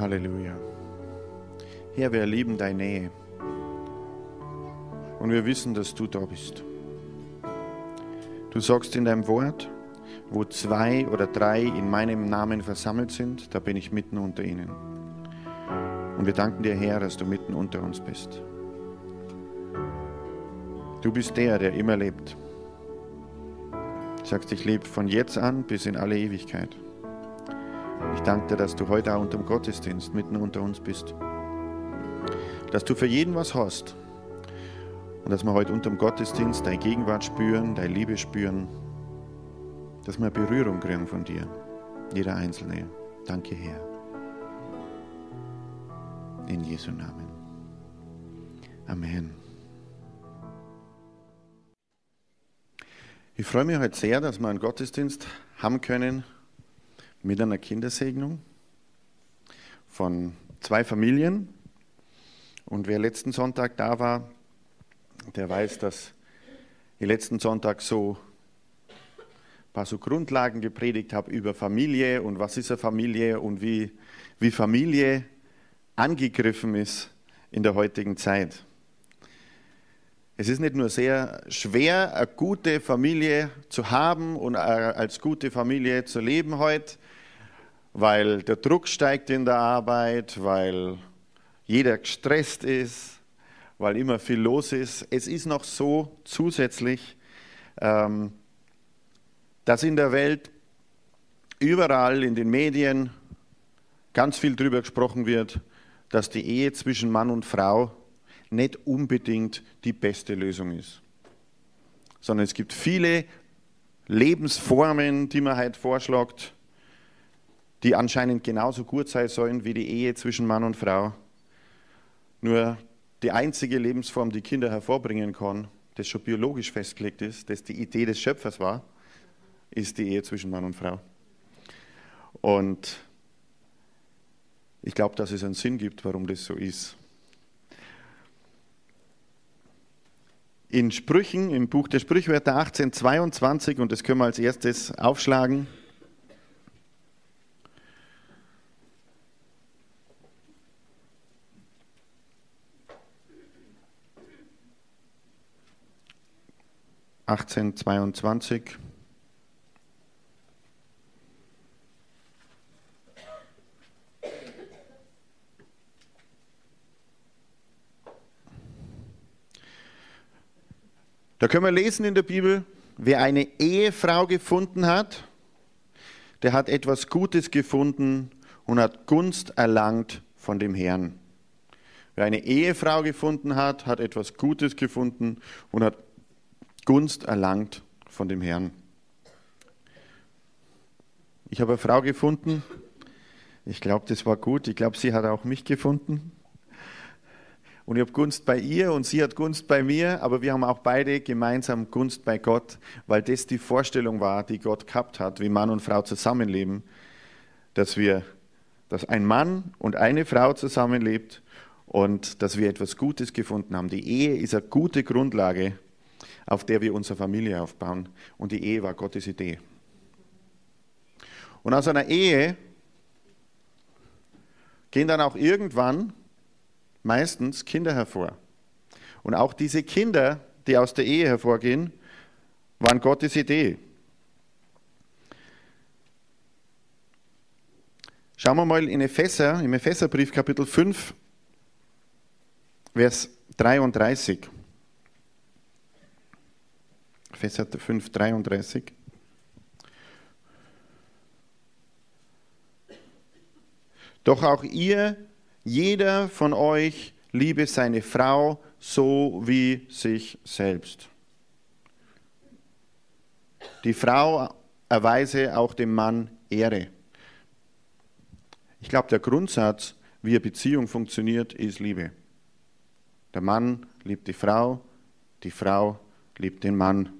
Halleluja. Herr, wir erleben deine Nähe. Und wir wissen, dass du da bist. Du sagst in deinem Wort, wo zwei oder drei in meinem Namen versammelt sind, da bin ich mitten unter ihnen. Und wir danken dir, Herr, dass du mitten unter uns bist. Du bist der, der immer lebt. Du sagst, ich lebe von jetzt an bis in alle Ewigkeit. Ich danke dir, dass du heute auch unter dem Gottesdienst mitten unter uns bist. Dass du für jeden was hast. Und dass wir heute unter dem Gottesdienst deine Gegenwart spüren, deine Liebe spüren. Dass wir Berührung kriegen von dir. Jeder Einzelne. Danke, Herr. In Jesu Namen. Amen. Ich freue mich heute sehr, dass wir einen Gottesdienst haben können mit einer Kindersegnung von zwei Familien. Und wer letzten Sonntag da war, der weiß, dass ich letzten Sonntag so ein paar so Grundlagen gepredigt habe über Familie und was ist eine Familie und wie, wie Familie angegriffen ist in der heutigen Zeit. Es ist nicht nur sehr schwer, eine gute Familie zu haben und als gute Familie zu leben heute, weil der Druck steigt in der Arbeit, weil jeder gestresst ist, weil immer viel los ist. Es ist noch so zusätzlich, ähm, dass in der Welt überall in den Medien ganz viel darüber gesprochen wird, dass die Ehe zwischen Mann und Frau nicht unbedingt die beste Lösung ist, sondern es gibt viele Lebensformen, die man heute vorschlägt, die anscheinend genauso gut sein sollen wie die Ehe zwischen Mann und Frau. Nur die einzige Lebensform, die Kinder hervorbringen kann, das schon biologisch festgelegt ist, das die Idee des Schöpfers war, ist die Ehe zwischen Mann und Frau. Und ich glaube, dass es einen Sinn gibt, warum das so ist. In Sprüchen, im Buch der Sprichwörter 1822, und das können wir als erstes aufschlagen, 1822. Da können wir lesen in der Bibel, wer eine Ehefrau gefunden hat, der hat etwas Gutes gefunden und hat Gunst erlangt von dem Herrn. Wer eine Ehefrau gefunden hat, hat etwas Gutes gefunden und hat Gunst erlangt von dem Herrn. Ich habe eine Frau gefunden. Ich glaube, das war gut. Ich glaube, sie hat auch mich gefunden. Und ich habe Gunst bei ihr und sie hat Gunst bei mir, aber wir haben auch beide gemeinsam Gunst bei Gott, weil das die Vorstellung war, die Gott gehabt hat, wie Mann und Frau zusammenleben, dass wir, dass ein Mann und eine Frau zusammenlebt und dass wir etwas Gutes gefunden haben. Die Ehe ist eine gute Grundlage auf der wir unsere Familie aufbauen. Und die Ehe war Gottes Idee. Und aus einer Ehe gehen dann auch irgendwann meistens Kinder hervor. Und auch diese Kinder, die aus der Ehe hervorgehen, waren Gottes Idee. Schauen wir mal in Epheser, im Epheserbrief Kapitel 5, Vers 33. Epheser 5, 33. Doch auch ihr, jeder von euch, liebe seine Frau so wie sich selbst. Die Frau erweise auch dem Mann Ehre. Ich glaube, der Grundsatz, wie eine Beziehung funktioniert, ist Liebe. Der Mann liebt die Frau, die Frau liebt den Mann.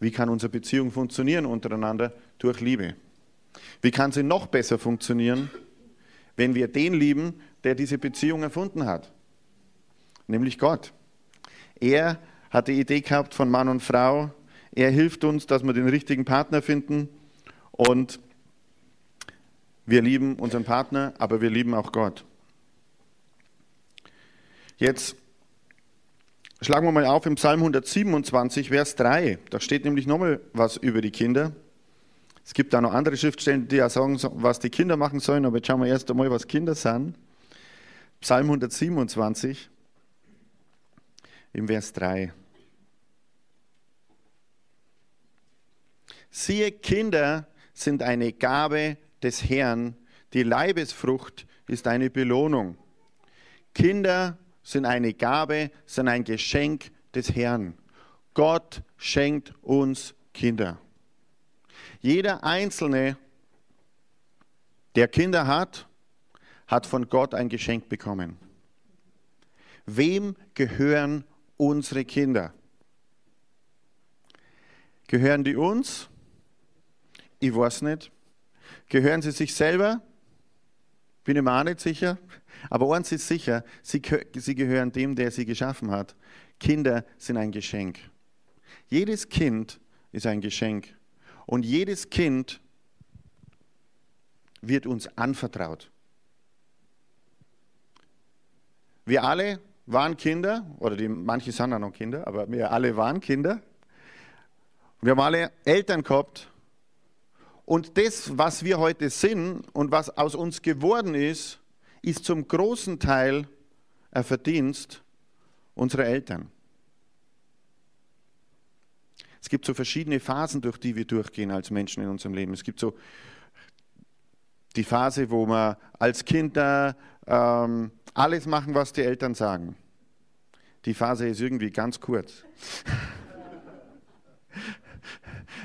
Wie kann unsere Beziehung funktionieren untereinander? Durch Liebe. Wie kann sie noch besser funktionieren, wenn wir den lieben, der diese Beziehung erfunden hat? Nämlich Gott. Er hat die Idee gehabt von Mann und Frau. Er hilft uns, dass wir den richtigen Partner finden. Und Wir lieben unseren Partner, aber wir lieben auch Gott. Jetzt schlagen wir mal auf im Psalm 127, Vers 3. Da steht nämlich nochmal was über die Kinder. Es gibt da noch andere Schriftstellen, die ja sagen, was die Kinder machen sollen, aber jetzt schauen wir erst einmal, was Kinder sind. Psalm 127, im Vers 3. Siehe, Kinder sind eine Gabe des Herrn, die Leibesfrucht ist eine Belohnung. Kinder sind eine Gabe, sind ein Geschenk des Herrn. Gott schenkt uns Kinder. Jeder Einzelne, der Kinder hat, hat von Gott ein Geschenk bekommen. Wem gehören unsere Kinder? Gehören die uns? Ich weiß nicht. Gehören sie sich selber? Bin ich mir auch nicht sicher. Aber eins ist sicher, sie, sie gehören dem, der sie geschaffen hat. Kinder sind ein Geschenk. Jedes Kind ist ein Geschenk. Und jedes Kind wird uns anvertraut. Wir alle waren Kinder, oder die, manche sind auch noch Kinder, aber wir alle waren Kinder. Wir haben alle Eltern gehabt. Und das, was wir heute sind und was aus uns geworden ist, ist zum großen Teil ein Verdienst unserer Eltern. Es gibt so verschiedene Phasen, durch die wir durchgehen als Menschen in unserem Leben. Es gibt so die Phase, wo wir als Kinder ähm, alles machen, was die Eltern sagen. Die Phase ist irgendwie ganz kurz.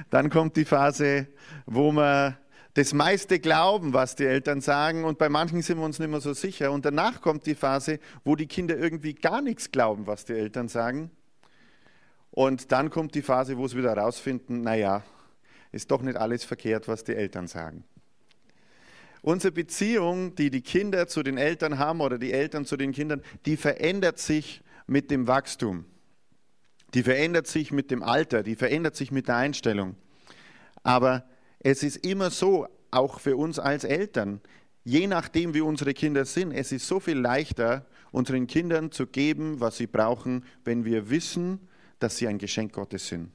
Dann kommt die Phase, wo wir das meiste glauben, was die Eltern sagen und bei manchen sind wir uns nicht mehr so sicher. Und danach kommt die Phase, wo die Kinder irgendwie gar nichts glauben, was die Eltern sagen. Und dann kommt die Phase, wo sie wieder herausfinden, naja, ist doch nicht alles verkehrt, was die Eltern sagen. Unsere Beziehung, die die Kinder zu den Eltern haben oder die Eltern zu den Kindern, die verändert sich mit dem Wachstum. Die verändert sich mit dem Alter, die verändert sich mit der Einstellung. Aber es ist immer so, auch für uns als Eltern, je nachdem, wie unsere Kinder sind, es ist so viel leichter, unseren Kindern zu geben, was sie brauchen, wenn wir wissen, dass sie ein Geschenk Gottes sind.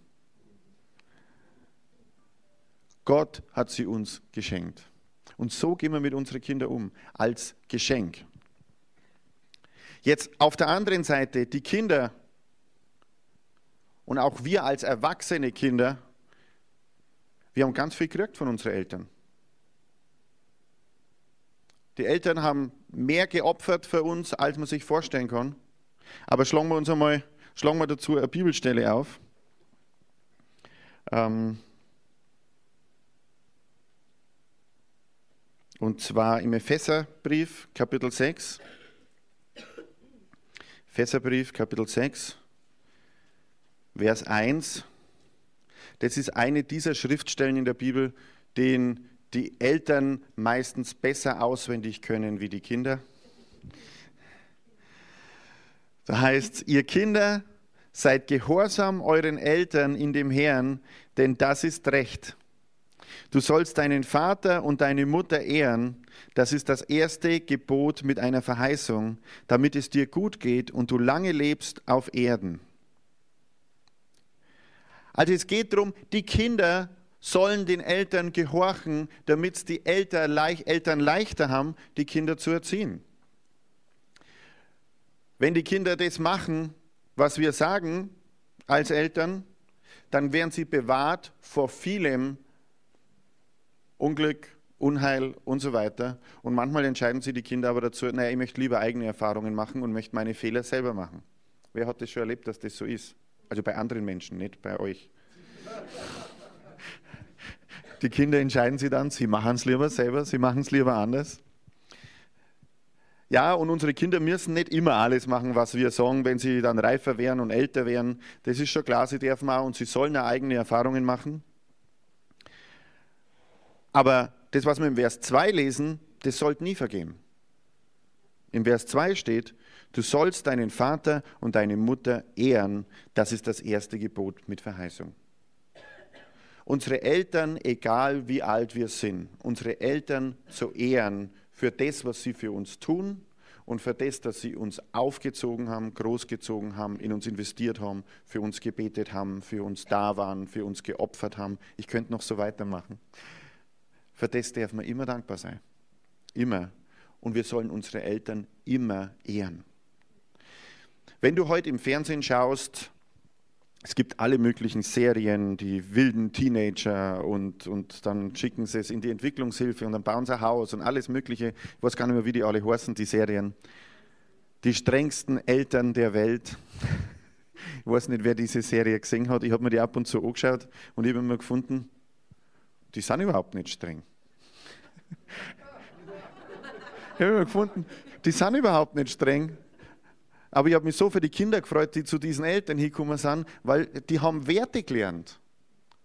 Gott hat sie uns geschenkt. Und so gehen wir mit unseren Kindern um, als Geschenk. Jetzt auf der anderen Seite, die Kinder und auch wir als erwachsene Kinder, wir haben ganz viel gekriegt von unseren Eltern. Die Eltern haben mehr geopfert für uns, als man sich vorstellen kann. Aber schlagen wir uns einmal, schlagen wir dazu eine Bibelstelle auf. Ähm und zwar im Epheserbrief, Kapitel 6. Epheserbrief, Kapitel 6, Vers 1. Das ist eine dieser Schriftstellen in der Bibel, den die Eltern meistens besser auswendig können wie die Kinder. Da heißt, ihr Kinder, seid gehorsam euren Eltern in dem Herrn, denn das ist Recht. Du sollst deinen Vater und deine Mutter ehren, das ist das erste Gebot mit einer Verheißung, damit es dir gut geht und du lange lebst auf Erden. Also es geht darum, die Kinder sollen den Eltern gehorchen, damit es die Eltern leichter haben, die Kinder zu erziehen. Wenn die Kinder das machen, was wir sagen als Eltern, dann werden sie bewahrt vor vielem Unglück, Unheil und so weiter. Und manchmal entscheiden sie die Kinder aber dazu, naja, ich möchte lieber eigene Erfahrungen machen und möchte meine Fehler selber machen. Wer hat das schon erlebt, dass das so ist? Also bei anderen Menschen, nicht bei euch. Die Kinder entscheiden sich dann, sie machen es lieber selber, sie machen es lieber anders. Ja, und unsere Kinder müssen nicht immer alles machen, was wir sagen, wenn sie dann reifer werden und älter werden. Das ist schon klar, sie dürfen auch und sie sollen auch eigene Erfahrungen machen. Aber das, was wir im Vers 2 lesen, das sollte nie vergehen. Im Vers 2 steht, Du sollst deinen Vater und deine Mutter ehren. Das ist das erste Gebot mit Verheißung. unsere Eltern, egal wie alt wir sind, unsere Eltern zu ehren für das, was sie für uns tun und für das, dass sie uns aufgezogen haben, großgezogen haben, in uns investiert haben, für uns gebetet haben, für uns da waren, für uns geopfert haben. Ich könnte noch so weitermachen. Für das darf man immer dankbar sein. Immer. Und wir sollen unsere Eltern immer ehren. Wenn du heute im Fernsehen schaust, es gibt alle möglichen Serien, die wilden Teenager und, und dann schicken sie es in die Entwicklungshilfe und dann bauen sie ein Haus und alles Mögliche. Ich weiß gar nicht mehr, wie die alle heißen, die Serien. Die strengsten Eltern der Welt. Ich weiß nicht, wer diese Serie gesehen hat. Ich habe mir die ab und zu angeschaut und ich habe mir gefunden, die sind überhaupt nicht streng. Ich habe mir gefunden, die sind überhaupt nicht streng. Aber ich habe mich so für die Kinder gefreut, die zu diesen Eltern hingekommen sind, weil die haben Werte gelernt.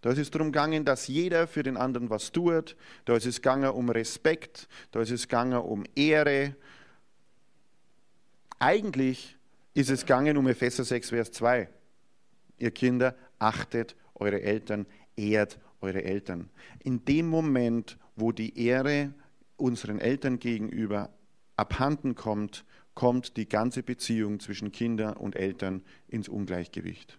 Da ist es darum gegangen, dass jeder für den anderen was tut. Da ist es gegangen um Respekt. Da ist es gegangen um Ehre. Eigentlich ist es gegangen um Epheser 6, Vers 2. Ihr Kinder, achtet eure Eltern, ehrt eure Eltern. In dem Moment, wo die Ehre unseren Eltern gegenüber abhanden kommt, kommt die ganze Beziehung zwischen Kinder und Eltern ins Ungleichgewicht.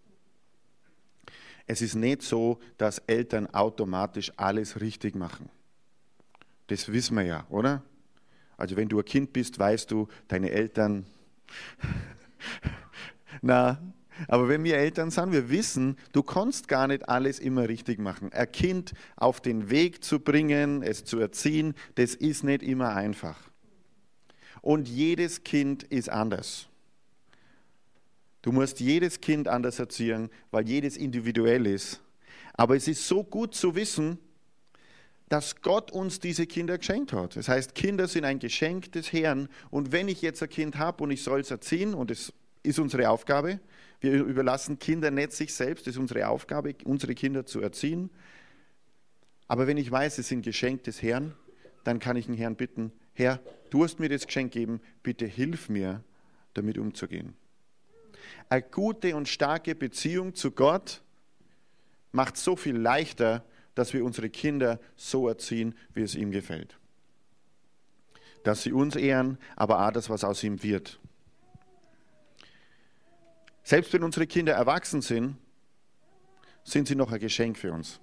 Es ist nicht so, dass Eltern automatisch alles richtig machen. Das wissen wir ja, oder? Also wenn du ein Kind bist, weißt du, deine Eltern, na, aber wenn wir Eltern sind, wir wissen, du kannst gar nicht alles immer richtig machen. Ein Kind auf den Weg zu bringen, es zu erziehen, das ist nicht immer einfach. Und jedes Kind ist anders. Du musst jedes Kind anders erziehen, weil jedes individuell ist. Aber es ist so gut zu wissen, dass Gott uns diese Kinder geschenkt hat. Das heißt, Kinder sind ein Geschenk des Herrn. Und wenn ich jetzt ein Kind habe und ich soll es erziehen, und es ist unsere Aufgabe, wir überlassen Kinder nicht sich selbst, es ist unsere Aufgabe, unsere Kinder zu erziehen. Aber wenn ich weiß, es sind Geschenk des Herrn, dann kann ich den Herrn bitten, Herr, du hast mir das Geschenk gegeben, bitte hilf mir, damit umzugehen. Eine gute und starke Beziehung zu Gott macht so viel leichter, dass wir unsere Kinder so erziehen, wie es ihm gefällt. Dass sie uns ehren, aber auch das, was aus ihm wird. Selbst wenn unsere Kinder erwachsen sind, sind sie noch ein Geschenk für uns.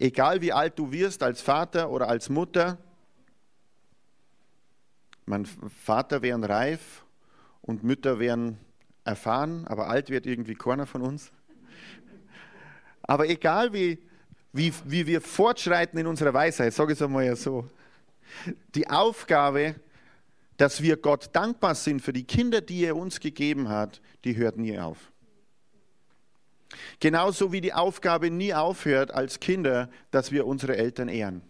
Egal wie alt du wirst als Vater oder als Mutter, mein Vater wären reif und Mütter wären erfahren, aber alt wird irgendwie keiner von uns. Aber egal wie, wie, wie wir fortschreiten in unserer Weisheit, sage ich es einmal ja so, die Aufgabe, dass wir Gott dankbar sind für die Kinder, die er uns gegeben hat, die hört nie auf. Genauso wie die Aufgabe nie aufhört als Kinder, dass wir unsere Eltern ehren.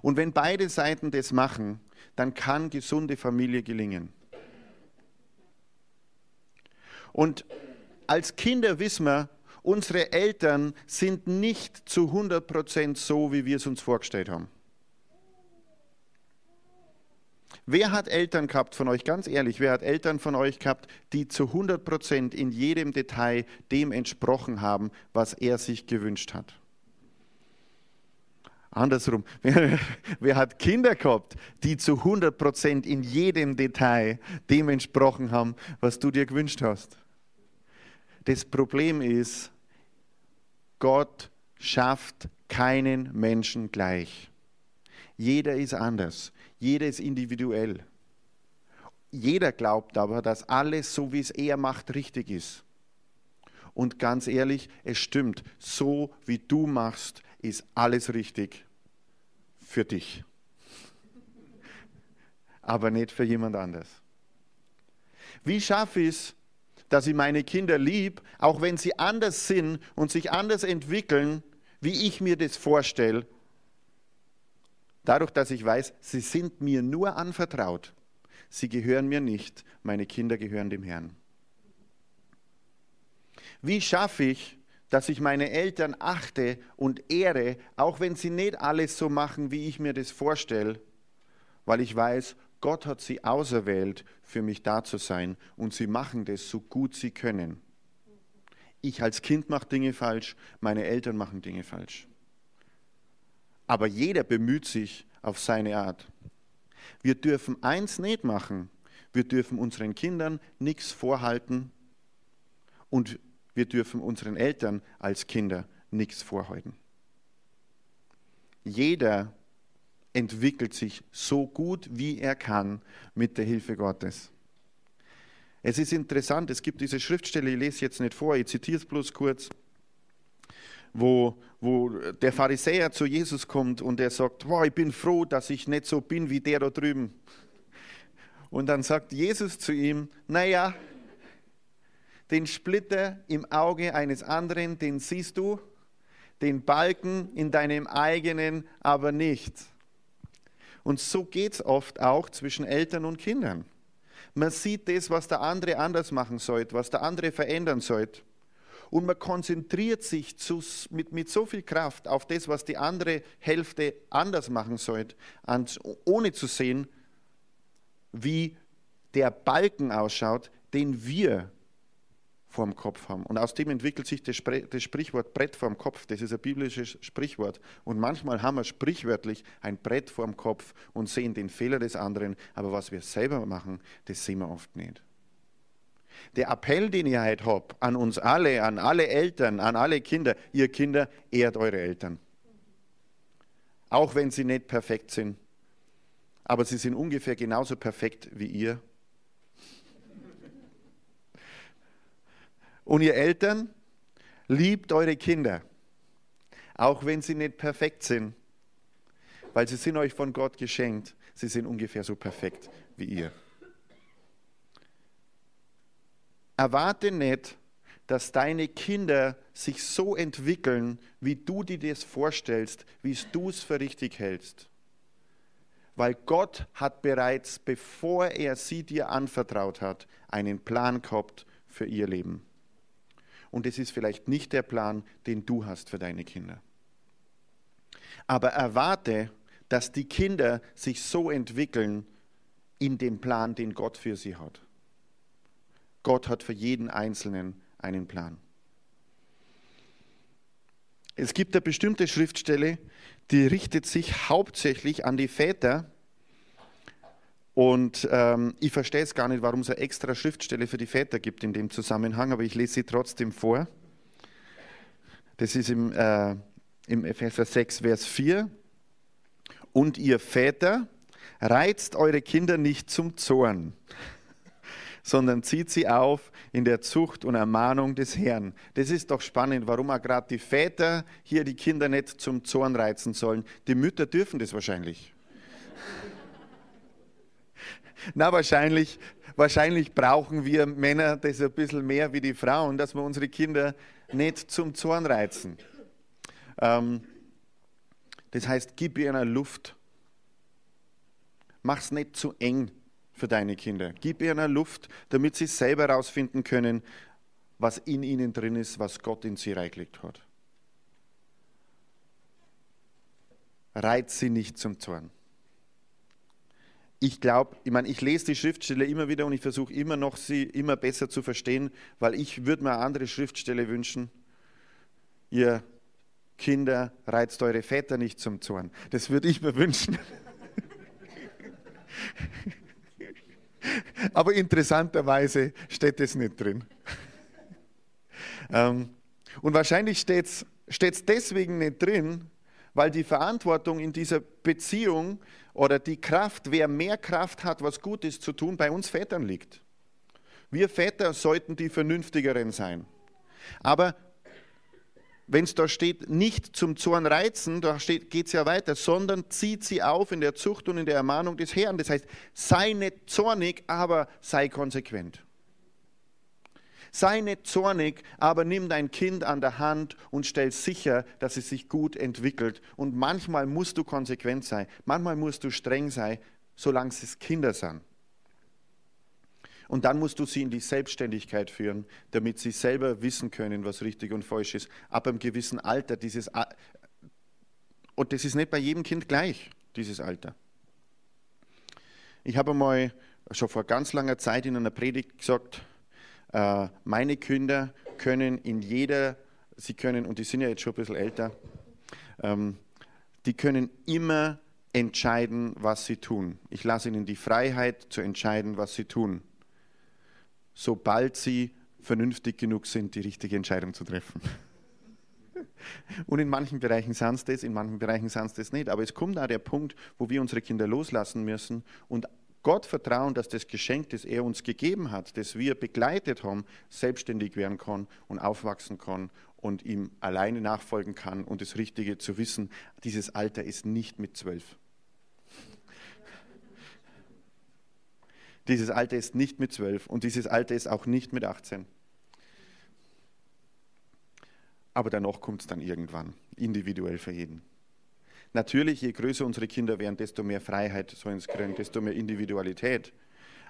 Und wenn beide Seiten das machen, dann kann gesunde Familie gelingen. Und als Kinder wissen wir, unsere Eltern sind nicht zu 100 Prozent so, wie wir es uns vorgestellt haben. Wer hat Eltern gehabt von euch, ganz ehrlich, wer hat Eltern von euch gehabt, die zu 100 Prozent in jedem Detail dem entsprochen haben, was er sich gewünscht hat? Andersrum, wer, wer, hat Kinder gehabt, die zu 100 Prozent in jedem Detail dem entsprochen haben, was du dir gewünscht hast? Das Problem ist, Gott schafft keinen Menschen gleich. Jeder ist anders. Jeder ist individuell. Jeder glaubt aber, dass alles, so wie es er macht, richtig ist. Und ganz ehrlich, es stimmt, so wie du machst, ist alles richtig für dich. Aber nicht für jemand anders. Wie schaffe ich es, dass ich meine Kinder lieb, auch wenn sie anders sind und sich anders entwickeln, wie ich mir das vorstelle, Dadurch, dass ich weiß, sie sind mir nur anvertraut. Sie gehören mir nicht, meine Kinder gehören dem Herrn. Wie schaffe ich, dass ich meine Eltern achte und ehre, auch wenn sie nicht alles so machen, wie ich mir das vorstelle, weil ich weiß, Gott hat sie auserwählt, für mich da zu sein und sie machen das so gut sie können. Ich als Kind mache Dinge falsch, meine Eltern machen Dinge falsch. Aber jeder bemüht sich auf seine Art. Wir dürfen eins nicht machen. Wir dürfen unseren Kindern nichts vorhalten und wir dürfen unseren Eltern als Kinder nichts vorhalten. Jeder entwickelt sich so gut wie er kann mit der Hilfe Gottes. Es ist interessant, es gibt diese Schriftstelle, ich lese jetzt nicht vor, ich zitiere es bloß kurz, wo, wo der Pharisäer zu Jesus kommt und er sagt, wow, ich bin froh, dass ich nicht so bin wie der da drüben. Und dann sagt Jesus zu ihm, naja, den Splitter im Auge eines anderen, den siehst du, den Balken in deinem eigenen aber nicht. Und so geht es oft auch zwischen Eltern und Kindern. Man sieht das, was der andere anders machen sollte, was der andere verändern sollte. Und man konzentriert sich zu, mit, mit so viel Kraft auf das, was die andere Hälfte anders machen sollte, ohne zu sehen, wie der Balken ausschaut, den wir vorm Kopf haben. Und aus dem entwickelt sich das, Sprichwort Brett vorm Kopf. Das ist ein biblisches Sprichwort. Und manchmal haben wir sprichwörtlich ein Brett vorm Kopf und sehen den Fehler des anderen. Aber was wir selber machen, das sehen wir oft nicht. Der Appell, den ich heute habe, an uns alle, an alle Eltern, an alle Kinder, ihr Kinder, ehrt eure Eltern. Auch wenn sie nicht perfekt sind. Aber sie sind ungefähr genauso perfekt wie ihr Und ihr Eltern, liebt eure Kinder, auch wenn sie nicht perfekt sind, weil sie sind euch von Gott geschenkt. Sie sind ungefähr so perfekt wie ihr. Erwarte nicht, dass deine Kinder sich so entwickeln, wie du dir das vorstellst, wie du es für richtig hältst. Weil Gott hat bereits, bevor er sie dir anvertraut hat, einen Plan gehabt für ihr Leben und es ist vielleicht nicht der Plan, den du hast für deine Kinder. Aber erwarte, dass die Kinder sich so entwickeln in dem Plan, den Gott für sie hat. Gott hat für jeden Einzelnen einen Plan. Es gibt eine bestimmte Schriftstelle, die richtet sich hauptsächlich an die Väter, und ähm, ich verstehe es gar nicht, warum es eine extra Schriftstelle für die Väter gibt in dem Zusammenhang, aber ich lese sie trotzdem vor. Das ist im, äh, im Epheser 6, Vers 4. Und ihr Väter, reizt eure Kinder nicht zum Zorn, sondern zieht sie auf in der Zucht und Ermahnung des Herrn. Das ist doch spannend, warum auch gerade die Väter hier die Kinder nicht zum Zorn reizen sollen. Die Mütter dürfen das wahrscheinlich. Na, wahrscheinlich, wahrscheinlich brauchen wir Männer das ein bisschen mehr wie die Frauen, dass wir unsere Kinder nicht zum Zorn reizen. Ähm, das heißt, gib ihnen Luft. Mach es nicht zu eng für deine Kinder. Gib ihnen Luft, damit sie selber herausfinden können, was in ihnen drin ist, was Gott in sie reingelegt hat. Reiz sie nicht zum Zorn ich glaube, ich meine, ich lese die Schriftstelle immer wieder und ich versuche immer noch, sie immer besser zu verstehen, weil ich würde mir eine andere Schriftstelle wünschen. Ihr Kinder, reizt eure Väter nicht zum Zorn. Das würde ich mir wünschen. Aber interessanterweise steht es nicht drin. Ähm, und wahrscheinlich steht es deswegen nicht drin, weil die Verantwortung in dieser Beziehung oder die Kraft, wer mehr Kraft hat, was Gutes zu tun, bei uns Vätern liegt. Wir Väter sollten die Vernünftigeren sein. Aber wenn es da steht, nicht zum Zorn reizen, da geht es ja weiter, sondern zieht sie auf in der Zucht und in der Ermahnung des Herrn. Das heißt, sei nicht zornig, aber sei konsequent. Sei nicht zornig, aber nimm dein Kind an der Hand und stell sicher, dass es sich gut entwickelt. Und manchmal musst du konsequent sein, manchmal musst du streng sein, solange es Kinder sind. Und dann musst du sie in die Selbstständigkeit führen, damit sie selber wissen können, was richtig und falsch ist. Ab einem gewissen Alter, dieses, und das ist nicht bei jedem Kind gleich, dieses Alter. Ich habe einmal schon vor ganz langer Zeit in einer Predigt gesagt, äh, meine Kinder können in jeder, sie können, und die sind ja jetzt schon ein bisschen älter, ähm, die können immer entscheiden, was sie tun. Ich lasse ihnen die Freiheit zu entscheiden, was sie tun, sobald sie vernünftig genug sind, die richtige Entscheidung zu treffen. Und in manchen Bereichen sind es das, in manchen Bereichen sind es das nicht. Aber es kommt auch der Punkt, wo wir unsere Kinder loslassen müssen und Gott vertrauen, dass das Geschenk, das er uns gegeben hat, das wir begleitet haben, selbstständig werden kann und aufwachsen kann und ihm alleine nachfolgen kann und das Richtige zu wissen, dieses Alter ist nicht mit zwölf. Dieses Alter ist nicht mit zwölf und dieses Alter ist auch nicht mit 18. Aber danach kommt es dann irgendwann, individuell für jeden. Natürlich, je größer unsere Kinder werden, desto mehr Freiheit sollen sie kriegen, desto mehr Individualität.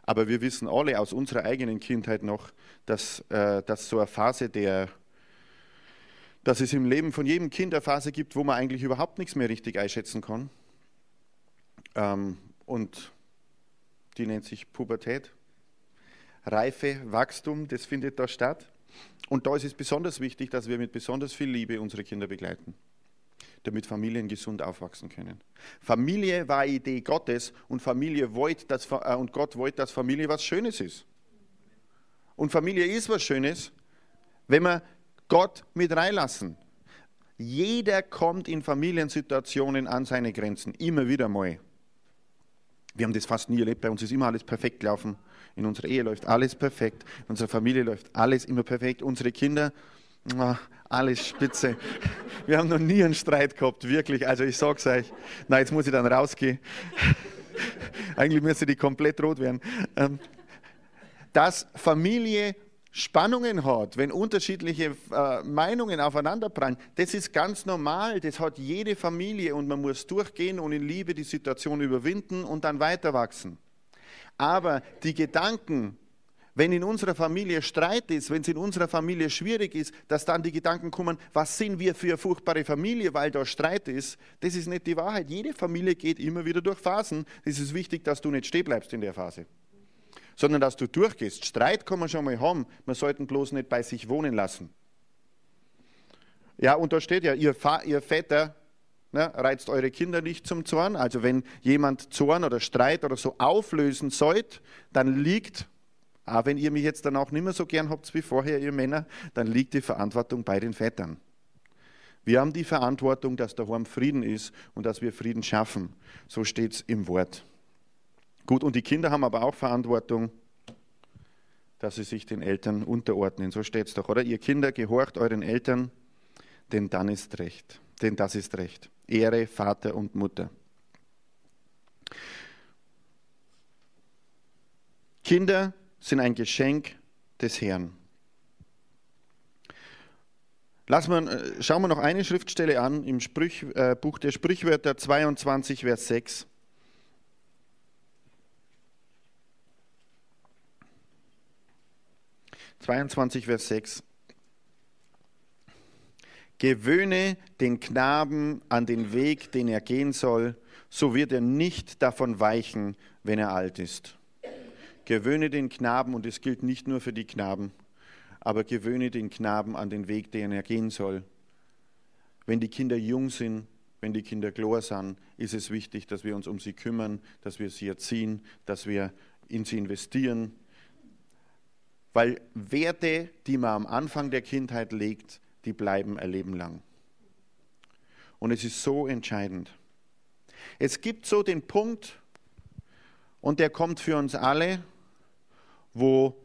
Aber wir wissen alle aus unserer eigenen Kindheit noch, dass, äh, dass so eine Phase der, dass es im Leben von jedem Kind eine Phase gibt, wo man eigentlich überhaupt nichts mehr richtig einschätzen kann. Ähm, und die nennt sich Pubertät. Reife, Wachstum, das findet da statt. Und da ist es besonders wichtig, dass wir mit besonders viel Liebe unsere Kinder begleiten, damit Familien gesund aufwachsen können. Familie war Idee Gottes und Familie wollte, dass, äh, und Gott wollte, dass Familie was Schönes ist. Und Familie ist was Schönes, wenn wir Gott mit reinlassen. Jeder kommt in Familiensituationen an seine Grenzen, immer wieder mal. Wir haben das fast nie erlebt, bei uns ist immer alles perfekt gelaufen. In unserer Ehe läuft alles perfekt, in unserer Familie läuft alles immer perfekt. Unsere Kinder, alles spitze. Wir haben noch nie einen Streit gehabt, wirklich. Also ich sag's euch, na jetzt muss ich dann rausgehen. Eigentlich müsste die komplett rot werden. Ähm, dass Familie Spannungen hat, wenn unterschiedliche äh, Meinungen aufeinanderprallen, das ist ganz normal, das hat jede Familie und man muss durchgehen und in Liebe die Situation überwinden und dann weiter wachsen. Aber die Gedanken, wenn in unserer Familie Streit ist, wenn es in unserer Familie schwierig ist, dass dann die Gedanken kommen, was sind wir für eine furchtbare Familie, weil da Streit ist, das ist nicht die Wahrheit. Jede Familie geht immer wieder durch Phasen. Es ist wichtig, dass du nicht stehen bleibst in der Phase sondern dass du durchgehst. Streit kann man schon mal haben, man sollte bloß nicht bei sich wohnen lassen. Ja, und da steht ja, ihr, ihr Väter ne, reizt eure Kinder nicht zum Zorn. Also wenn jemand Zorn oder Streit oder so auflösen sollt, dann liegt, auch wenn ihr mich jetzt dann auch nicht mehr so gern habt wie vorher, ihr Männer, dann liegt die Verantwortung bei den Vätern. Wir haben die Verantwortung, dass daheim Frieden ist und dass wir Frieden schaffen. So steht es im Wort. Gut, und die Kinder haben aber auch Verantwortung, dass sie sich den Eltern unterordnen. So steht es doch, oder? Ihr Kinder, gehorcht euren Eltern, denn dann ist recht. Denn das ist recht. Ehre Vater und Mutter. Kinder sind ein Geschenk des Herrn. Lassen wir, äh, schauen wir noch eine Schriftstelle an im Sprüch, äh, Buch der Sprichwörter 22, Vers 6. 22, Vers 6. Gewöhne den Knaben an den Weg, den er gehen soll, so wird er nicht davon weichen, wenn er alt ist. Gewöhne den Knaben, und es gilt nicht nur für die Knaben, aber gewöhne den Knaben an den Weg, den er gehen soll. Wenn die Kinder jung sind, wenn die Kinder klar sind, ist es wichtig, dass wir uns um sie kümmern, dass wir sie erziehen, dass wir in sie investieren, weil Werte, die man am Anfang der Kindheit legt, die bleiben ein Leben lang. Und es ist so entscheidend. Es gibt so den Punkt, und der kommt für uns alle, wo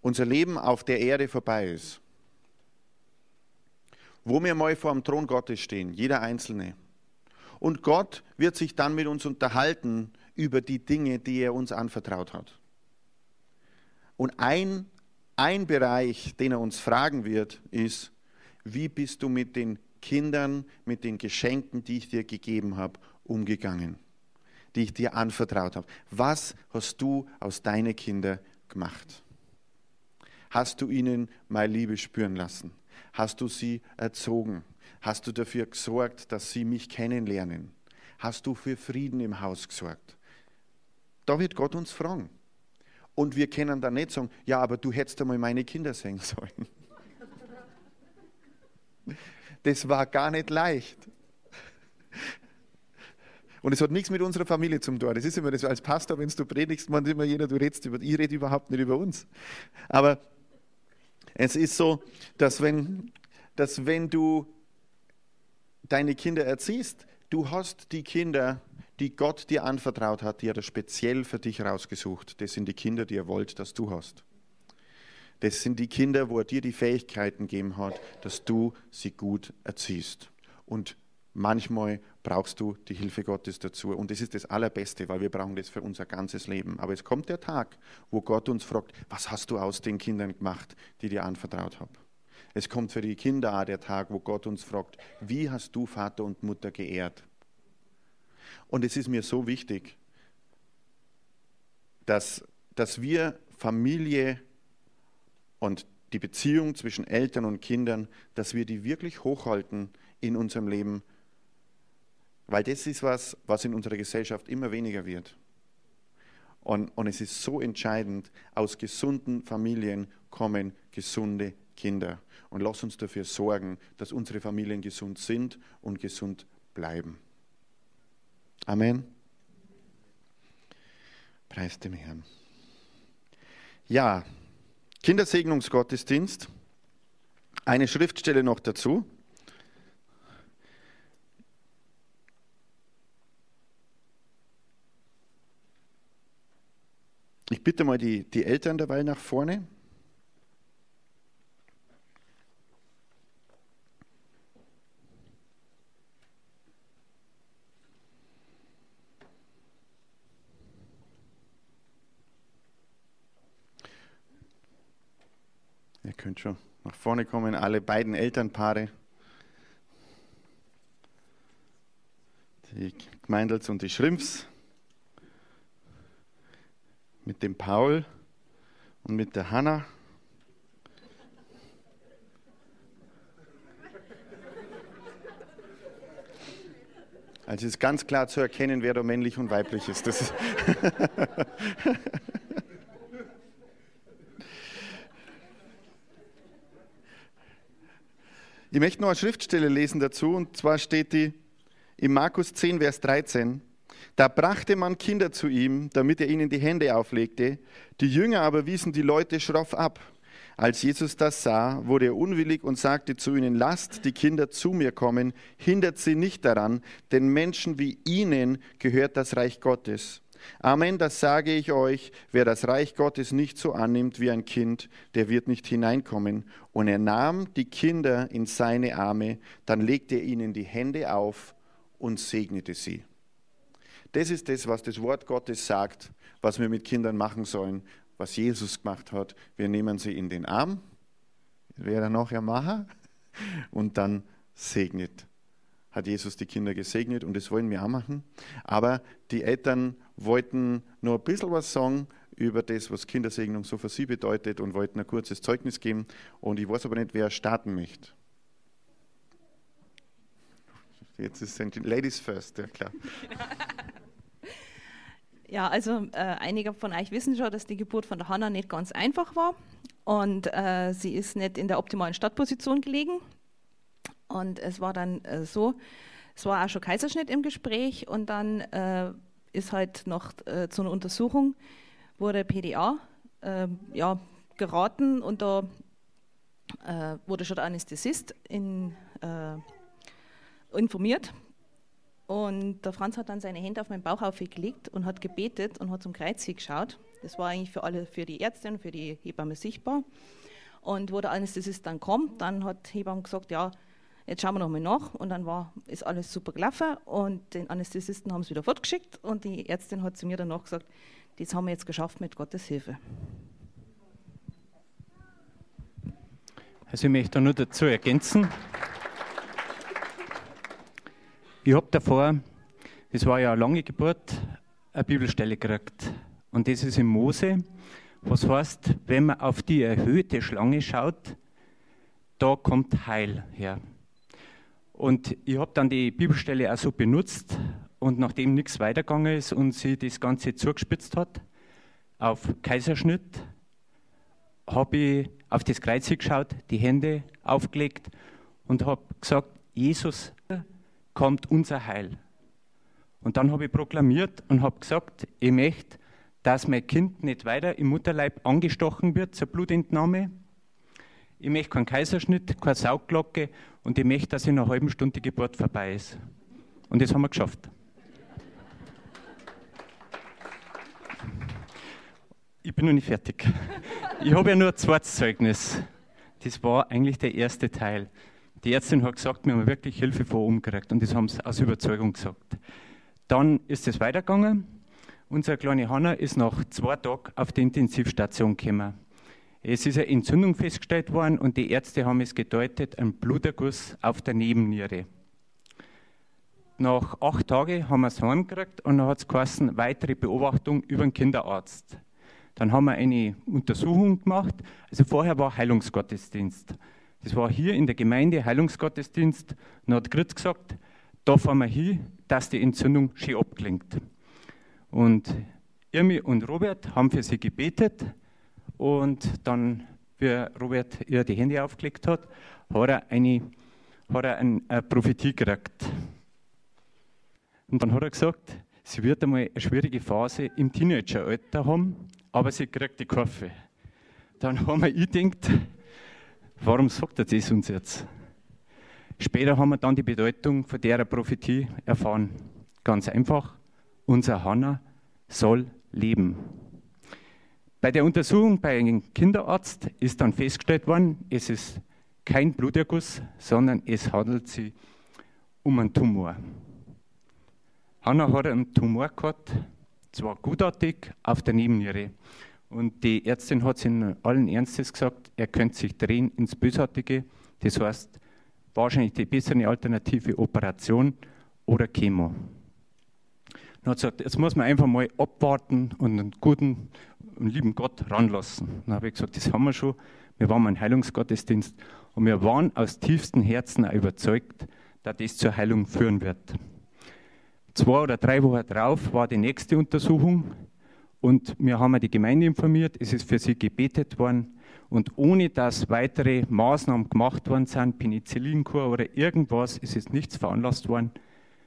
unser Leben auf der Erde vorbei ist. Wo wir mal vor dem Thron Gottes stehen, jeder Einzelne. Und Gott wird sich dann mit uns unterhalten über die Dinge, die er uns anvertraut hat. Und ein, ein Bereich, den er uns fragen wird, ist, wie bist du mit den Kindern, mit den Geschenken, die ich dir gegeben habe, umgegangen, die ich dir anvertraut habe? Was hast du aus deinen Kindern gemacht? Hast du ihnen meine Liebe spüren lassen? Hast du sie erzogen? Hast du dafür gesorgt, dass sie mich kennenlernen? Hast du für Frieden im Haus gesorgt? Da wird Gott uns fragen. Und wir können dann nicht sagen, ja, aber du hättest einmal meine Kinder sehen sollen. Das war gar nicht leicht. Und es hat nichts mit unserer Familie zu tun. Das ist immer das, als Pastor, wenn du predigst, meint immer jeder, du redest über, ich rede überhaupt nicht über uns. Aber es ist so, dass wenn, dass wenn du deine Kinder erziehst, du hast die Kinder, die Gott dir anvertraut hat, die hat er speziell für dich rausgesucht. Das sind die Kinder, die er wollte, dass du hast. Das sind die Kinder, wo er dir die Fähigkeiten gegeben hat, dass du sie gut erziehst. Und manchmal brauchst du die Hilfe Gottes dazu. Und das ist das Allerbeste, weil wir brauchen das für unser ganzes Leben. Aber es kommt der Tag, wo Gott uns fragt, was hast du aus den Kindern gemacht, die dir anvertraut habe? Es kommt für die Kinder auch der Tag, wo Gott uns fragt, wie hast du Vater und Mutter geehrt? Und es ist mir so wichtig, dass, dass wir Familie und die Beziehung zwischen Eltern und Kindern, dass wir die wirklich hochhalten in unserem Leben, weil das ist was, was in unserer Gesellschaft immer weniger wird. Und, und es ist so entscheidend, aus gesunden Familien kommen gesunde Kinder. Und lass uns dafür sorgen, dass unsere Familien gesund sind und gesund bleiben. Amen. Preis dem Herrn. Ja, Kindersegnungsgottesdienst. Eine Schriftstelle noch dazu. Ich bitte mal die, die Eltern dabei nach vorne. Ihr könnt schon nach vorne kommen, alle beiden Elternpaare. Die Gemeindels und die Schrimpfs mit dem Paul und mit der Hanna. Also es ist ganz klar zu erkennen, wer da männlich und weiblich ist. ist ich möchte noch eine Schriftstelle lesen dazu, und zwar steht die in Markus 10, Vers 13. Da brachte man Kinder zu ihm, damit er ihnen die Hände auflegte. Die Jünger aber wiesen die Leute schroff ab. Als Jesus das sah, wurde er unwillig und sagte zu ihnen, lasst die Kinder zu mir kommen, hindert sie nicht daran, denn Menschen wie ihnen gehört das Reich Gottes. Amen, das sage ich euch, wer das Reich Gottes nicht so annimmt wie ein Kind, der wird nicht hineinkommen. Und er nahm die Kinder in seine Arme, dann legte er ihnen die Hände auf und segnete sie. Das ist das, was das Wort Gottes sagt, was wir mit Kindern machen sollen, was Jesus gemacht hat. Wir nehmen sie in den Arm, wer er nachher machen, und dann segnet. Hat Jesus die Kinder gesegnet und das wollen wir auch machen. Aber die Eltern wollten nur ein bisschen was sagen über das, was Kindersegnung so für sie bedeutet und wollten ein kurzes Zeugnis geben. Und ich weiß aber nicht, wer starten möchte. Jetzt ist es Ladies first, ja klar. Ja, also äh, einige von euch wissen schon, dass die Geburt von der Hanna nicht ganz einfach war und äh, sie ist nicht in der optimalen Startposition gelegen. Und es war dann äh, so, es war auch schon Kaiserschnitt im Gespräch und dann äh, ist halt noch äh, zu einer Untersuchung, wurde PDA äh, ja, geraten und da wurde schon der Anästhesist in, informiert und der Franz hat dann seine Hände auf meinen Bauch aufgelegt und hat gebetet und hat zum Kreuz geschaut. Das war eigentlich für alle, für die Ärzte und für die Hebamme sichtbar. Und wo der Anästhesist dann kommt, dann hat die Hebamme gesagt, ja, jetzt schauen wir nochmal nach. Und dann war, ist alles super gelaufen und den Anästhesisten haben sie wieder fortgeschickt und die Ärztin hat zu mir danach gesagt, das haben wir jetzt geschafft mit Gottes Hilfe. Also ich möchte nur dazu ergänzen, ich habe davor, das war ja eine lange Geburt, eine Bibelstelle gekriegt. Und das ist in Mose. Was heißt, wenn man auf die erhöhte Schlange schaut, da kommt Heil her. Und ich habe dann die Bibelstelle auch so benutzt und nachdem nichts weitergegangen ist und sie das Ganze zugespitzt hat, auf Kaiserschnitt, habe ich auf das Kreuz geschaut, die Hände aufgelegt und habe gesagt, Jesus kommt unser Heil. Und dann habe ich proklamiert und habe gesagt, ich möchte, dass mein Kind nicht weiter im Mutterleib angestochen wird zur Blutentnahme. Ich möchte keinen Kaiserschnitt, keine Saugglocke und ich möchte, dass in einer halben Stunde die Geburt vorbei ist. Und das haben wir geschafft. Ich bin noch nicht fertig. Ich habe ja nur ein zweites Zeugnis. Das war eigentlich der erste Teil. Die Ärztin hat gesagt, wir haben wirklich Hilfe vor umgekriegt und das haben sie aus Überzeugung gesagt. Dann ist es weitergegangen. Unsere kleine Hanna ist nach zwei Tagen auf die Intensivstation gekommen. Es ist eine Entzündung festgestellt worden und die Ärzte haben es gedeutet, ein Bluterguss auf der Nebenniere. Nach acht Tagen haben wir es heimgekriegt und dann hat es geheißen, weitere Beobachtung über den Kinderarzt. Dann haben wir eine Untersuchung gemacht. Also vorher war Heilungsgottesdienst. Das war hier in der Gemeinde Heilungsgottesdienst. Dann hat Gritz gesagt, da fahren wir hin, dass die Entzündung schön abklingt. Und Irmi und Robert haben für sie gebetet und dann, wie Robert ihr die Hände aufgelegt hat, hat er eine, hat er eine Prophetie gekriegt. Und dann hat er gesagt, sie wird einmal eine schwierige Phase im Teenageralter haben aber sie kriegt die Kurve. Dann haben wir gedacht, warum sagt er das uns jetzt? Später haben wir dann die Bedeutung von der Prophetie erfahren. Ganz einfach, unser Hanna soll leben. Bei der Untersuchung bei einem Kinderarzt ist dann festgestellt worden, es ist kein Bluterguss, sondern es handelt sich um einen Tumor. Hanna hat einen Tumor gehabt, zwar gutartig auf der Nebenniere. Und die Ärztin hat in allen Ernstes gesagt, er könnte sich drehen ins Bösartige. Das heißt, wahrscheinlich die bessere Alternative Operation oder Chemo. Dann hat gesagt, jetzt muss man einfach mal abwarten und einen guten lieben Gott ranlassen. Dann habe ich gesagt, das haben wir schon. Wir waren ein Heilungsgottesdienst und wir waren aus tiefstem Herzen überzeugt, dass das zur Heilung führen wird. Zwei oder drei Wochen drauf war die nächste Untersuchung und wir haben die Gemeinde informiert, es ist für sie gebetet worden und ohne dass weitere Maßnahmen gemacht worden sind, Penicillinkur oder irgendwas, ist es nichts veranlasst worden,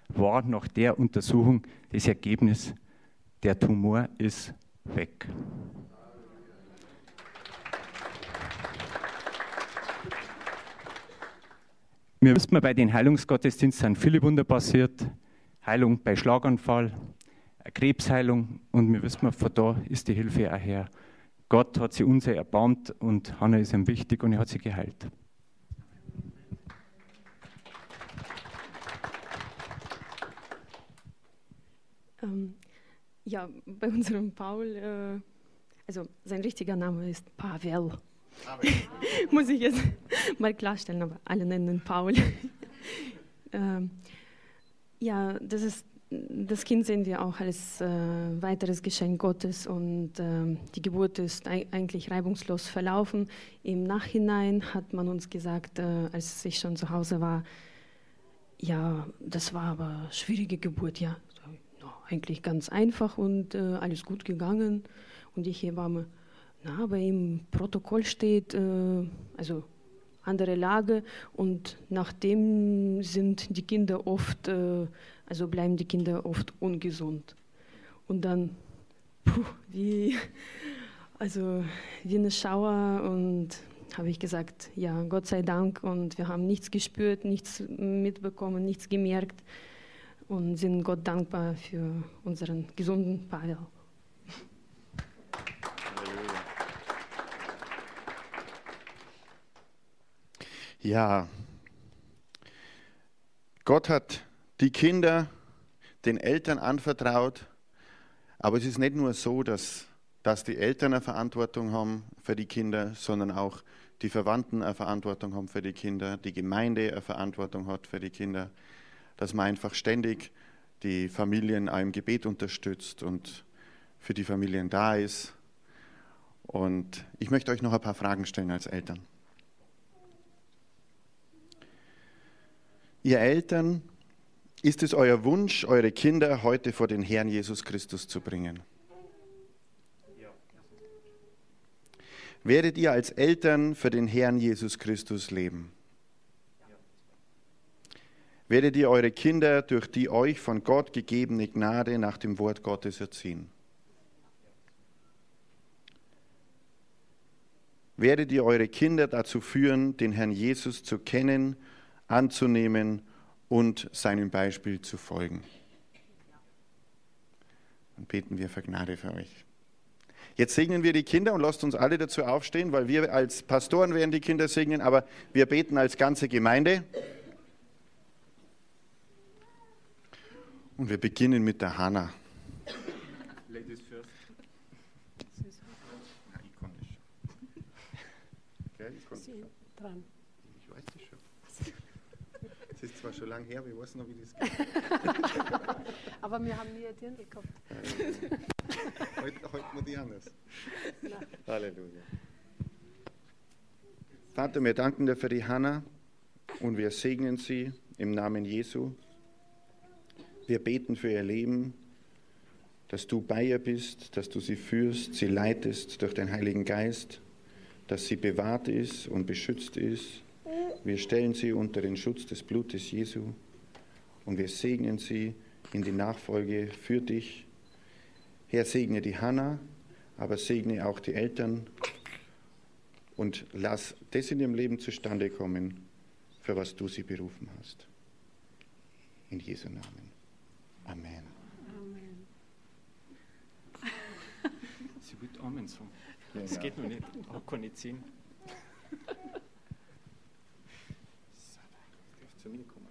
war nach der Untersuchung das Ergebnis, der Tumor ist weg. Wir wissen, bei den Heilungsgottesdiensten viele Wunder passiert. Heilung bei Schlaganfall, Krebsheilung und wir wissen, von da ist die Hilfe auch her. Gott hat sie uns erbarmt und Hannah ist ihm wichtig und er hat sie geheilt. Ähm, ja, bei unserem Paul, äh, also sein richtiger Name ist Pavel. Muss ich jetzt mal klarstellen, aber alle nennen ihn Paul. ähm, ja, das ist das Kind sehen wir auch als äh, weiteres Geschenk Gottes und äh, die Geburt ist eigentlich reibungslos verlaufen. Im Nachhinein hat man uns gesagt, äh, als ich schon zu Hause war, ja, das war aber schwierige Geburt, ja, eigentlich ganz einfach und äh, alles gut gegangen. Und die Hebamme, na, aber im Protokoll steht, äh, also andere Lage und nachdem sind die Kinder oft, äh, also bleiben die Kinder oft ungesund. Und dann, puh, wie, also wie eine Schauer und habe ich gesagt, ja, Gott sei Dank und wir haben nichts gespürt, nichts mitbekommen, nichts gemerkt und sind Gott dankbar für unseren gesunden Pavel. Ja, Gott hat die Kinder den Eltern anvertraut, aber es ist nicht nur so, dass, dass die Eltern eine Verantwortung haben für die Kinder, sondern auch die Verwandten eine Verantwortung haben für die Kinder, die Gemeinde eine Verantwortung hat für die Kinder, dass man einfach ständig die Familien im Gebet unterstützt und für die Familien da ist. Und ich möchte euch noch ein paar Fragen stellen als Eltern. Ihr Eltern, ist es euer Wunsch, eure Kinder heute vor den Herrn Jesus Christus zu bringen? Ja. Werdet ihr als Eltern für den Herrn Jesus Christus leben? Werdet ihr eure Kinder durch die euch von Gott gegebene Gnade nach dem Wort Gottes erziehen? Werdet ihr eure Kinder dazu führen, den Herrn Jesus zu kennen, anzunehmen und seinem Beispiel zu folgen? Dann beten wir für Gnade für euch. Jetzt segnen wir die Kinder und lasst uns alle dazu aufstehen, weil wir als Pastoren werden die Kinder segnen, aber wir beten als ganze Gemeinde. Und wir beginnen mit der Hanna. Ladies first. Ich kann das schon. Okay, ich, dran. ich weiß das schon. Es ist zwar schon lange her, aber ich weiß noch, wie das geht. aber wir haben nie Dirn gehabt. heute, heute mal die anders. Halleluja. Vater, wir danken dir für die Hanna und wir segnen sie im Namen Jesu. Wir beten für ihr Leben, dass du bei ihr bist, dass du sie führst, sie leitest durch den Heiligen Geist, dass sie bewahrt ist und beschützt ist. Wir stellen sie unter den Schutz des Blutes Jesu und wir segnen sie in die Nachfolge für dich. Herr, segne die Hanna, aber segne auch die Eltern und lass das in ihrem Leben zustande kommen, für was du sie berufen hast. In Jesu Namen. Amen. Amen. Sie wird Amen sagen. Das ja. geht noch nicht. Auch kann nicht sehen. zu mir kommen.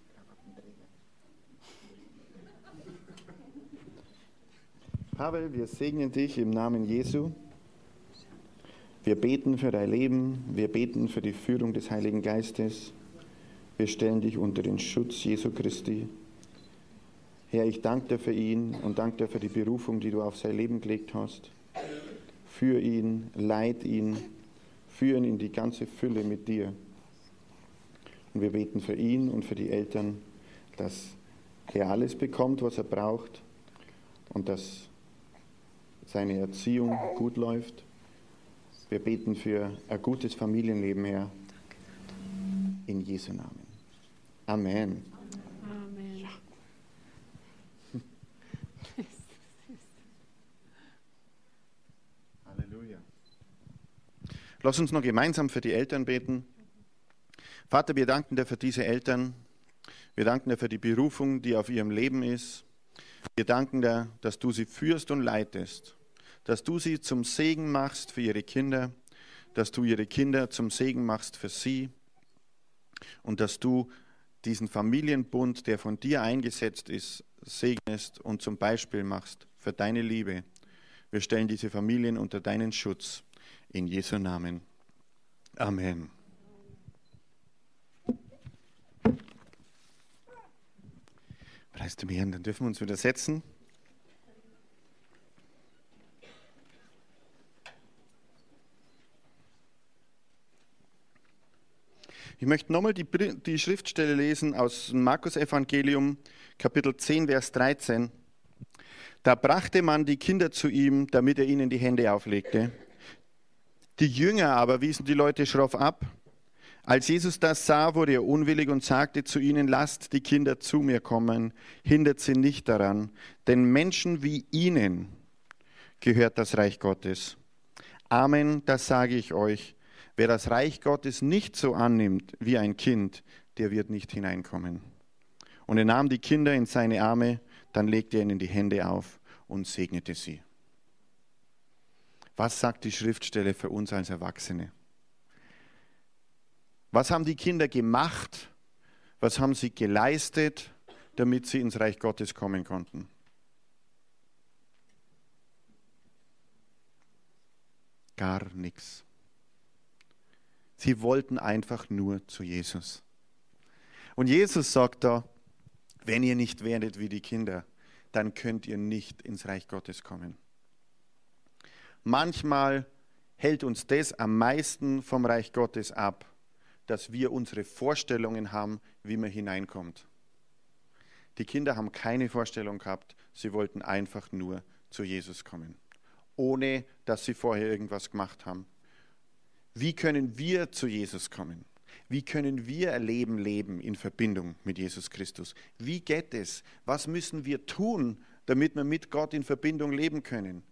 Pavel, wir segnen dich im Namen Jesu. Wir beten für dein Leben, wir beten für die Führung des Heiligen Geistes. Wir stellen dich unter den Schutz Jesu Christi. Herr, ich danke dir für ihn und danke dir für die Berufung, die du auf sein Leben gelegt hast. Für ihn, leit ihn, führen in die ganze Fülle mit dir. Und wir beten für ihn und für die Eltern, dass er alles bekommt, was er braucht und dass seine Erziehung gut läuft. Wir beten für ein gutes Familienleben, Herr. In Jesu Namen. Amen. Lass uns noch gemeinsam für die Eltern beten. Vater, wir danken dir für diese Eltern. Wir danken dir für die Berufung, die auf ihrem Leben ist. Wir danken dir, dass du sie führst und leitest, dass du sie zum Segen machst für ihre Kinder, dass du ihre Kinder zum Segen machst für sie und dass du diesen Familienbund, der von dir eingesetzt ist, segnest und zum Beispiel machst für deine Liebe. Wir stellen diese Familien unter deinen Schutz. In Jesu Namen. Amen. Preis dem Herrn, dann dürfen wir uns wieder setzen. Ich möchte nochmal die, die Schriftstelle lesen aus dem Markus-Evangelium, Kapitel 10, Vers 13. Da brachte man die Kinder zu ihm, damit er ihnen die Hände auflegte. Die Jünger aber wiesen die Leute schroff ab. Als Jesus das sah, wurde er unwillig und sagte zu ihnen, lasst die Kinder zu mir kommen, hindert sie nicht daran, denn Menschen wie ihnen gehört das Reich Gottes. Amen, das sage ich euch. Wer das Reich Gottes nicht so annimmt wie ein Kind, der wird nicht hineinkommen. Und er nahm die Kinder in seine Arme, dann legte er ihnen die Hände auf und segnete sie. Was sagt die Schriftstelle für uns als Erwachsene? Was haben die Kinder gemacht? Was haben sie geleistet, damit sie ins Reich Gottes kommen konnten? Gar nichts. Sie wollten einfach nur zu Jesus. Und Jesus sagt da, wenn ihr nicht werdet wie die Kinder, dann könnt ihr nicht ins Reich Gottes kommen. Manchmal hält uns das am meisten vom Reich Gottes ab, dass wir unsere Vorstellungen haben, wie man hineinkommt. Die Kinder haben keine Vorstellung gehabt, sie wollten einfach nur zu Jesus kommen, ohne dass sie vorher irgendwas gemacht haben. Wie können wir zu Jesus kommen? Wie können wir erleben, leben in Verbindung mit Jesus Christus? Wie geht es? Was müssen wir tun, damit wir mit Gott in Verbindung leben können?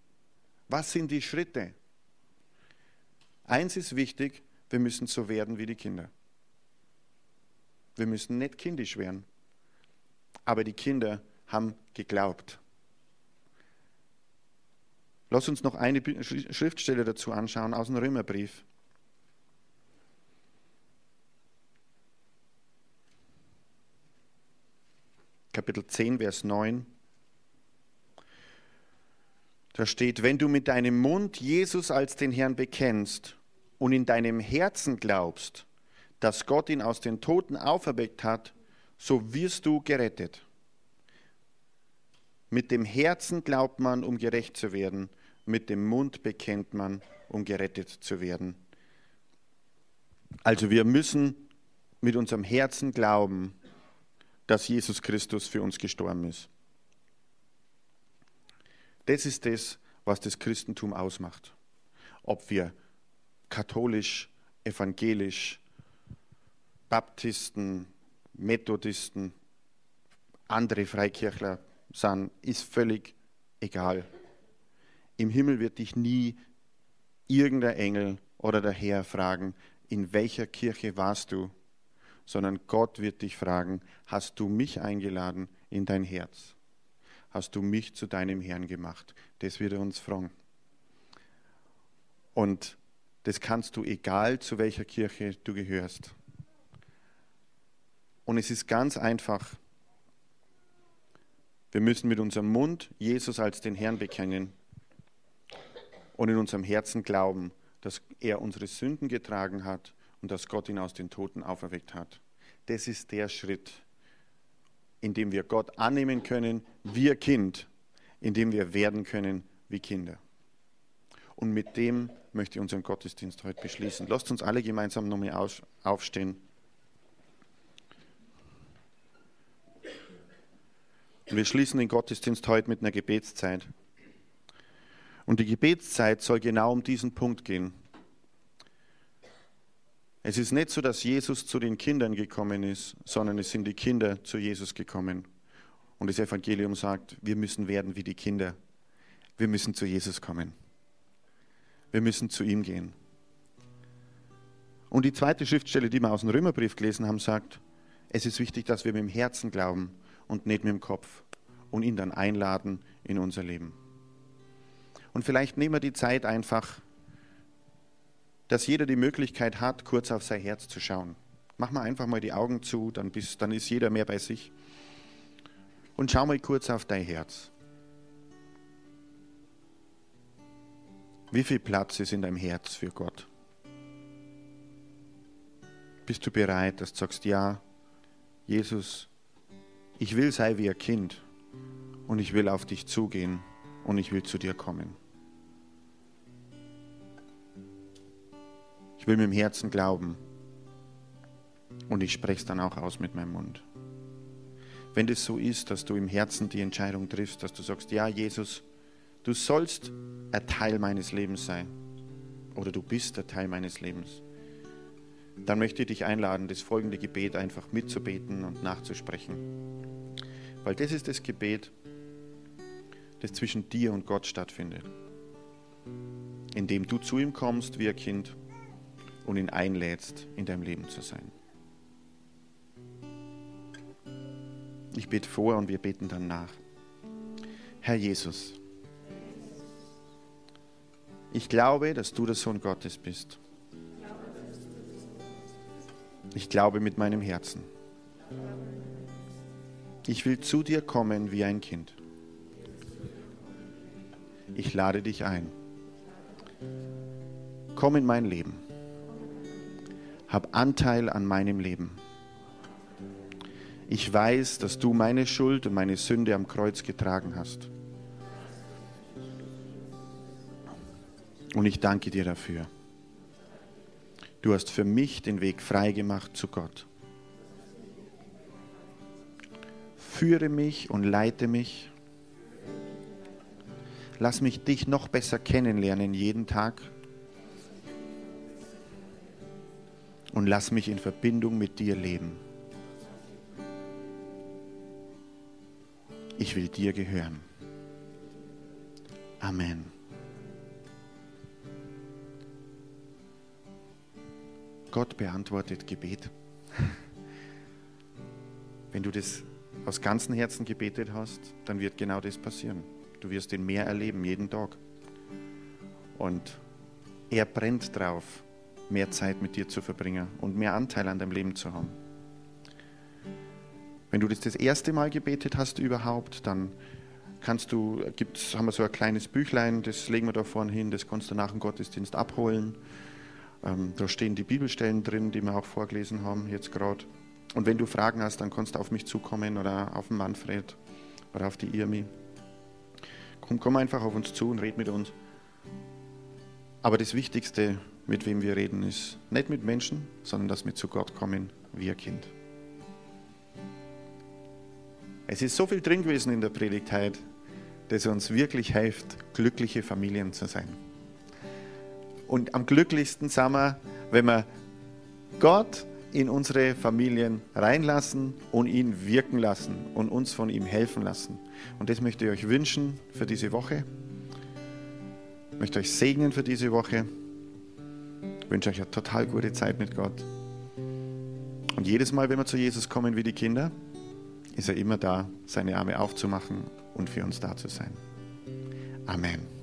Was sind die Schritte? Eins ist wichtig, wir müssen so werden wie die Kinder. Wir müssen nicht kindisch werden. Aber die Kinder haben geglaubt. Lass uns noch eine Schriftstelle dazu anschauen aus dem Römerbrief. Kapitel 10, Vers 9. Da steht, wenn du mit deinem Mund Jesus als den Herrn bekennst und in deinem Herzen glaubst, dass Gott ihn aus den Toten auferweckt hat, so wirst du gerettet. Mit dem Herzen glaubt man, um gerecht zu werden, mit dem Mund bekennt man, um gerettet zu werden. Also wir müssen mit unserem Herzen glauben, dass Jesus Christus für uns gestorben ist. Das ist das, was das Christentum ausmacht. Ob wir katholisch, evangelisch, Baptisten, Methodisten, andere Freikirchler sind, ist völlig egal. Im Himmel wird dich nie irgendein Engel oder der Herr fragen, in welcher Kirche warst du? sondern Gott wird dich fragen, hast du mich eingeladen in dein Herz? Hast du mich zu deinem Herrn gemacht? Das wird er uns fragen. Und das kannst du, egal zu welcher Kirche du gehörst. Und es ist ganz einfach. Wir müssen mit unserem Mund Jesus als den Herrn bekennen und in unserem Herzen glauben, dass er unsere Sünden getragen hat und dass Gott ihn aus den Toten auferweckt hat. Das ist der Schritt, in dem wir Gott annehmen können, wir Kind, in dem wir werden können wie Kinder. Und mit dem möchte ich unseren Gottesdienst heute beschließen. Lasst uns alle gemeinsam nochmal aufstehen. Und wir schließen den Gottesdienst heute mit einer Gebetszeit. Und die Gebetszeit soll genau um diesen Punkt gehen. Es ist nicht so, dass Jesus zu den Kindern gekommen ist, sondern es sind die Kinder zu Jesus gekommen. Und das Evangelium sagt, wir müssen werden wie die Kinder. Wir müssen zu Jesus kommen. Wir müssen zu ihm gehen. Und die zweite Schriftstelle, die wir aus dem Römerbrief gelesen haben, sagt, es ist wichtig, dass wir mit dem Herzen glauben und nicht mit dem Kopf und ihn dann einladen in unser Leben. Und vielleicht nehmen wir die Zeit einfach, dass jeder die Möglichkeit hat, kurz auf sein Herz zu schauen. Mach mal einfach mal die Augen zu, dann, bist, dann ist jeder mehr bei sich. Und schau mal kurz auf dein Herz. Wie viel Platz ist in deinem Herz für Gott? Bist du bereit, dass du sagst, ja, Jesus, ich will sein wie ein Kind und ich will auf dich zugehen und ich will zu dir kommen. Ich will mit dem Herzen glauben. Und ich spreche es dann auch aus mit meinem Mund. Wenn das so ist, dass du im Herzen die Entscheidung triffst, dass du sagst, ja Jesus, du sollst ein Teil meines Lebens sein. Oder du bist ein Teil meines Lebens. Dann möchte ich dich einladen, das folgende Gebet einfach mitzubeten und nachzusprechen. Weil das ist das Gebet, das zwischen dir und Gott stattfindet. Indem du zu ihm kommst wie ein Kind und ihn einlädst, in deinem Leben zu sein. Ich bete vor und wir beten dann nach. Herr Jesus, ich glaube, dass du der Sohn Gottes bist. Ich glaube mit meinem Herzen. Ich will zu dir kommen wie ein Kind. Ich lade dich ein. Komm in mein Leben hab Anteil an meinem Leben. Ich weiß, dass du meine Schuld und meine Sünde am Kreuz getragen hast. Und ich danke dir dafür. Du hast für mich den Weg freigemacht zu Gott. Führe mich und leite mich. Lass mich dich noch besser kennenlernen jeden Tag. Und lass mich in Verbindung mit dir leben. Ich will dir gehören. Amen. Gott beantwortet Gebet. Wenn du das aus ganzem Herzen gebetet hast, dann wird genau das passieren. Du wirst ihn mehr erleben, jeden Tag. Und er brennt drauf, mehr Zeit mit dir zu verbringen und mehr Anteil an deinem Leben zu haben. Wenn du das das erste Mal gebetet hast überhaupt, dann kannst du, gibt's, haben wir so ein kleines Büchlein, das legen wir da vorne hin, das kannst du nach dem Gottesdienst abholen. Ähm, da stehen die Bibelstellen drin, die wir auch vorgelesen haben jetzt gerade. Und wenn du Fragen hast, dann kannst du auf mich zukommen oder auf den Manfred oder auf die Irmi. Komm, komm einfach auf uns zu und red mit uns. Aber das Wichtigste, mit wem wir reden, ist nicht mit Menschen, sondern dass wir zu Gott kommen wie ein Kind. Es ist so viel drin gewesen in der Predigt heute, das uns wirklich hilft, glückliche Familien zu sein. Und am glücklichsten sind wir, wenn wir Gott in unsere Familien reinlassen und ihn wirken lassen und uns von ihm helfen lassen. Und das möchte ich euch wünschen für diese Woche. Ich möchte euch segnen für diese Woche. Ich wünsche euch eine total gute Zeit mit Gott. Und jedes Mal, wenn wir zu Jesus kommen wie die Kinder, ist er immer da, seine Arme aufzumachen und für uns da zu sein. Amen.